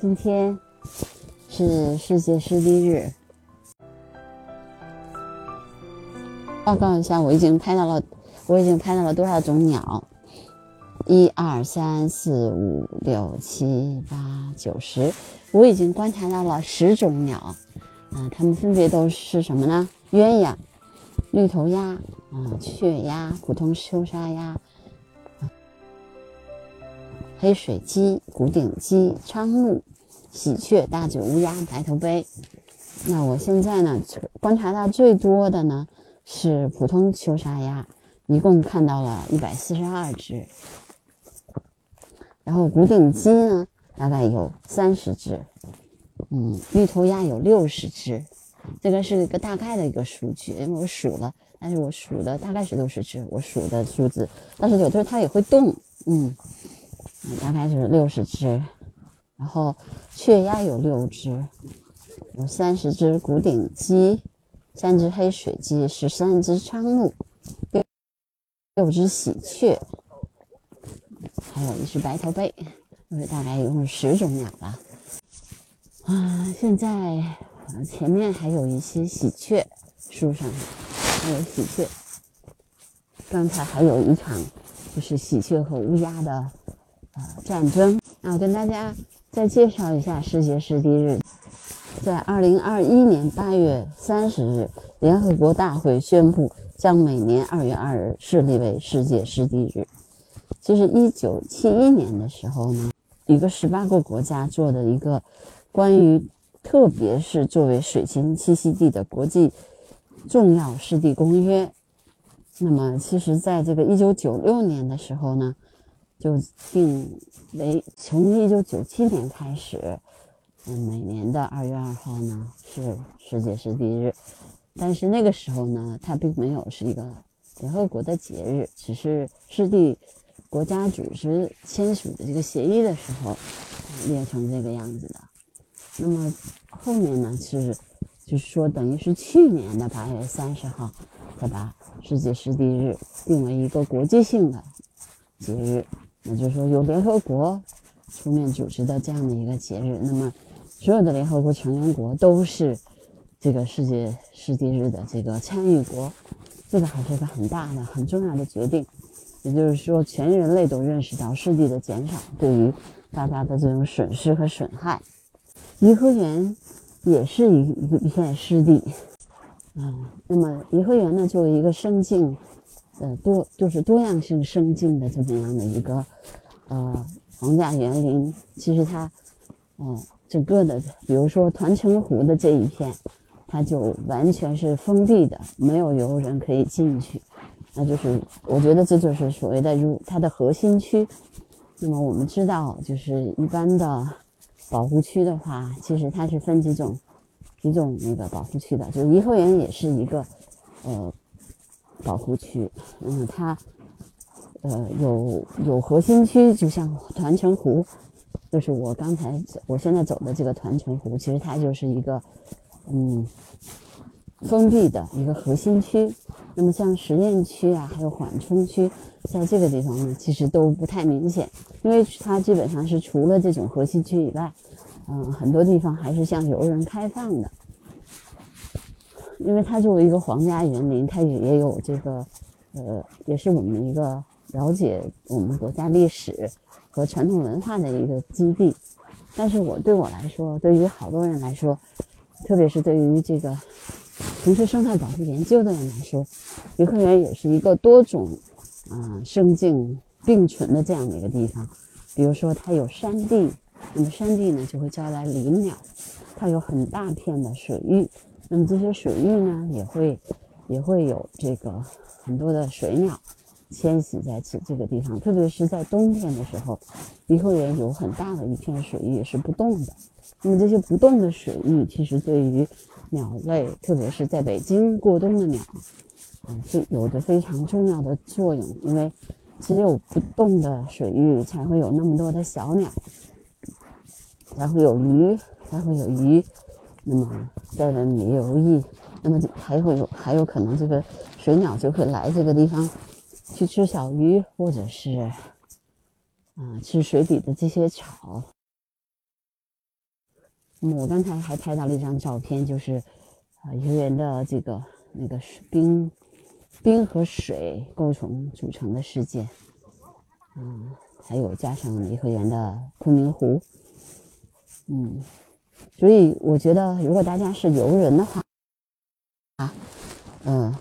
今天是世界湿地日。报告一下，我已经拍到了，我已经拍到了多少种鸟？一二三四五六七八九十，我已经观察到了十种鸟。啊，它们分别都是什么呢？鸳鸯、绿头鸭、啊雀鸭、普通秋沙鸭。黑水鸡、古顶鸡、苍鹭、喜鹊、大嘴乌鸦、白头鹎。那我现在呢，观察到最多的呢是普通秋沙鸭，一共看到了一百四十二只。然后古顶鸡呢，大概有三十只。嗯，绿头鸭有六十只。这个是一个大概的一个数据，因为我数了，但是我数的大概是六十只，我数的数字。但是有的时候它也会动，嗯。大概就是六十只，然后雀鸭有六只，有三十只古顶鸡，三只黑水鸡，十三只苍鹭，六六只喜鹊，还有一只白头鹎，就是大概一共十种鸟吧。啊，现在前面还有一些喜鹊，树上还有喜鹊。刚才还有一场，就是喜鹊和乌鸦的。战争。那我跟大家再介绍一下世界湿地日。在二零二一年八月三十日，联合国大会宣布将每年二月二日设立为世界湿地日。其实一九七一年的时候呢，一个十八个国家做的一个关于，特别是作为水禽栖息地的国际重要湿地公约。那么，其实在这个一九九六年的时候呢。就定为从一九九七年开始，嗯，每年的二月二号呢是世界湿地日，但是那个时候呢，它并没有是一个联合国的节日，只是湿地国家组织签署的这个协议的时候列成这个样子的。那么后面呢是，就是说等于是去年的八月三十号才把世界湿地日定为一个国际性的节日。那就是说，由联合国出面组织的这样的一个节日，那么所有的联合国成员国都是这个世界湿地日的这个参与国，这个还是个很大的、很重要的决定。也就是说，全人类都认识到湿地的减少对于大家的这种损失和损害。颐和园也是一一片湿地，嗯，那么颐和园呢，作为一个生境。呃，多就是多样性生境的这么样的一个呃皇家园林，其实它，嗯，整个的，比如说团城湖的这一片，它就完全是封闭的，没有游人可以进去。那就是我觉得这就是所谓的如它的核心区。那么我们知道，就是一般的保护区的话，其实它是分几种几种那个保护区的，就是颐和园也是一个呃。保护区，嗯，它，呃，有有核心区，就像团城湖，就是我刚才我现在走的这个团城湖，其实它就是一个，嗯，封闭的一个核心区。那么像实验区啊，还有缓冲区，在这个地方呢，其实都不太明显，因为它基本上是除了这种核心区以外，嗯，很多地方还是向游人开放的。因为它作为一个皇家园林，它也也有这个，呃，也是我们一个了解我们国家历史和传统文化的一个基地。但是我对我来说，对于好多人来说，特别是对于这个从事生态保护研究的人来说，颐和园也是一个多种啊生境并存的这样的一个地方。比如说，它有山地，那么山地呢就会招来林鸟，它有很大片的水域。那么这些水域呢，也会也会有这个很多的水鸟迁徙在此这个地方，特别是在冬天的时候，颐和园有很大的一片水域是不动的。那么这些不动的水域，其实对于鸟类，特别是在北京过冬的鸟，嗯，是有着非常重要的作用。因为只有不动的水域，才会有那么多的小鸟，才会有鱼，才会有鱼。那么在这里游弋，那么还会有还有可能这个水鸟就会来这个地方去吃小鱼，或者是啊吃水底的这些草。我刚才还拍到了一张照片，就是啊，颐和园的这个那个冰冰和水构成组成的世界，嗯，还有加上颐和园的昆明湖，嗯，所以我觉得如果大家是游人的话，啊，嗯，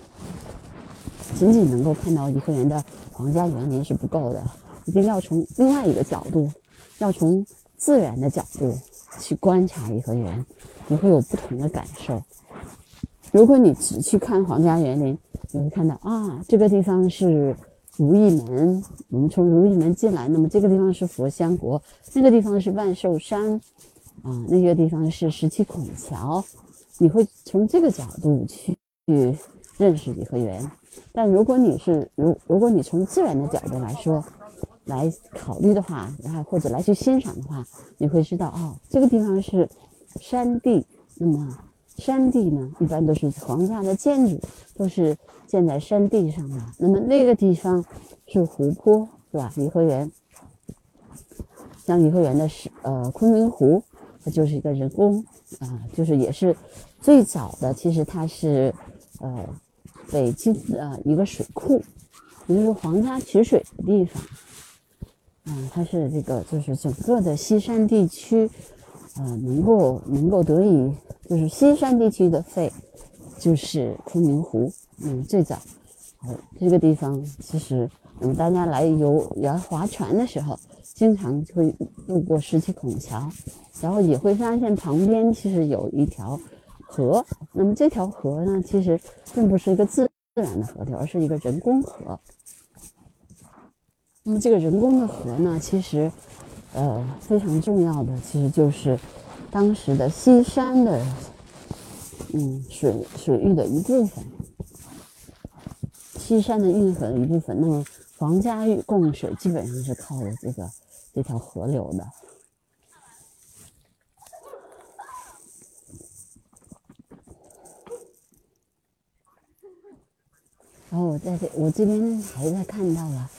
仅仅能够看到颐和园的皇家园林是不够的，一定要从另外一个角度，要从自然的角度。去观察颐和园，你会有不同的感受。如果你只去看皇家园林，你会看到啊，这个地方是如意门，我们从如意门进来，那么这个地方是佛香国，那个地方是万寿山，啊，那个地方是十七孔桥，你会从这个角度去去认识颐和园。但如果你是如如果你从自然的角度来说，来考虑的话，然后或者来去欣赏的话，你会知道哦，这个地方是山地。那么山地呢，一般都是皇家的建筑，都是建在山地上的。那么那个地方是湖泊，是吧？颐和园，像颐和园的是呃昆明湖，它就是一个人工啊，就是也是最早的。其实它是呃北京的一个水库，也就是皇家取水的地方。嗯，它是这个，就是整个的西山地区，呃，能够能够得以，就是西山地区的肺，就是昆明湖。嗯，最早，呃，这个地方其实，嗯，大家来游来划船的时候，经常会路过十七孔桥，然后也会发现旁边其实有一条河。那么这条河呢，其实并不是一个自自然的河流，而是一个人工河。那么这个人工的河呢，其实，呃，非常重要的，其实就是当时的西山的，嗯，水水域的一部分，西山的运河的一部分。那么皇家供水基本上是靠着这个这条河流的。然后我在这，我这边还在看到了。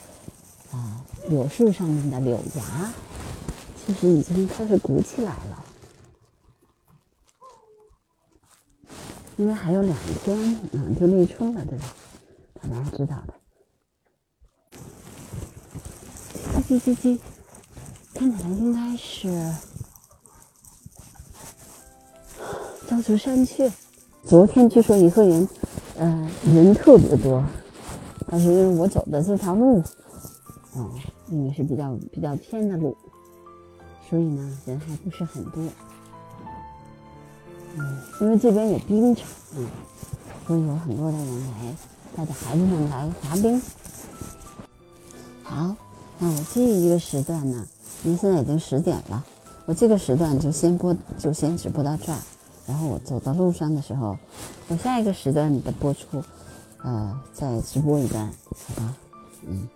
啊，柳树上面的柳芽，其实已经开始鼓起来了，因为还有两天，嗯，就立春了，对吧？大家知道的。叽叽叽叽，看起来应该是招竹山去。昨天据说颐和园，呃，人特别多，但是因为我走的这条路。哦，因为是比较比较偏的路，所以呢人还不是很多。嗯，因为这边有冰场，嗯，所以有很多的人来带着孩子们来滑冰。好，那我这一个时段呢，您现在已经十点了，我这个时段就先播，就先直播到这儿。然后我走到路上的时候，我下一个时段的播出，呃，再直播一段，好吧？嗯。